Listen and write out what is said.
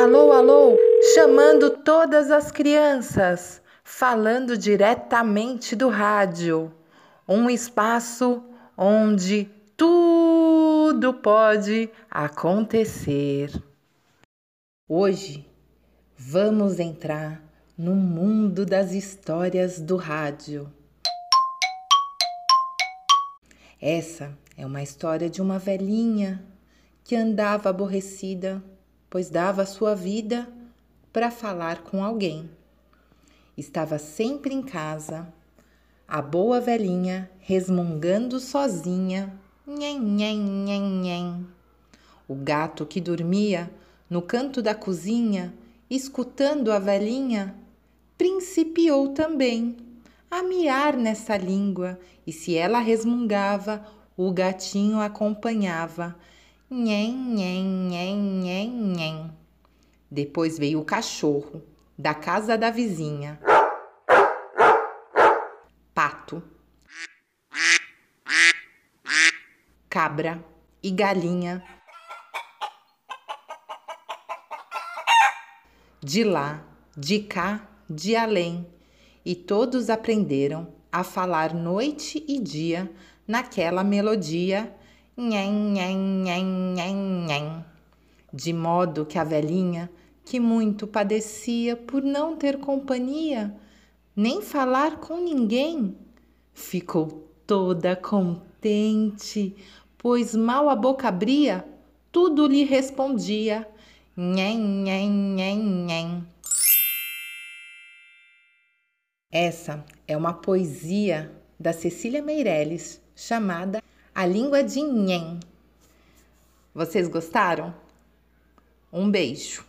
Alô, alô, chamando todas as crianças, falando diretamente do rádio. Um espaço onde tudo pode acontecer. Hoje vamos entrar no mundo das histórias do rádio. Essa é uma história de uma velhinha que andava aborrecida, pois dava sua vida para falar com alguém. Estava sempre em casa, a boa velhinha resmungando sozinha, nhen, nhen, nhen, nhen. O gato que dormia no canto da cozinha, escutando a velhinha, principiou também a miar nessa língua, e se ela resmungava, o gatinho acompanhava. Nhen, nhen, nhen. Depois veio o cachorro, da casa da vizinha. Pato. Cabra e galinha. De lá, de cá, de além e todos aprenderam a falar noite e dia naquela melodia nhen, nhen, nhen, nhen, nhen. De modo que a velhinha, que muito padecia por não ter companhia, nem falar com ninguém, ficou toda contente, pois mal a boca abria, tudo lhe respondia nhen, nhen, nhen, nhen. Essa é uma poesia da Cecília Meirelles chamada A Língua de Nhen. Vocês gostaram? Um beijo!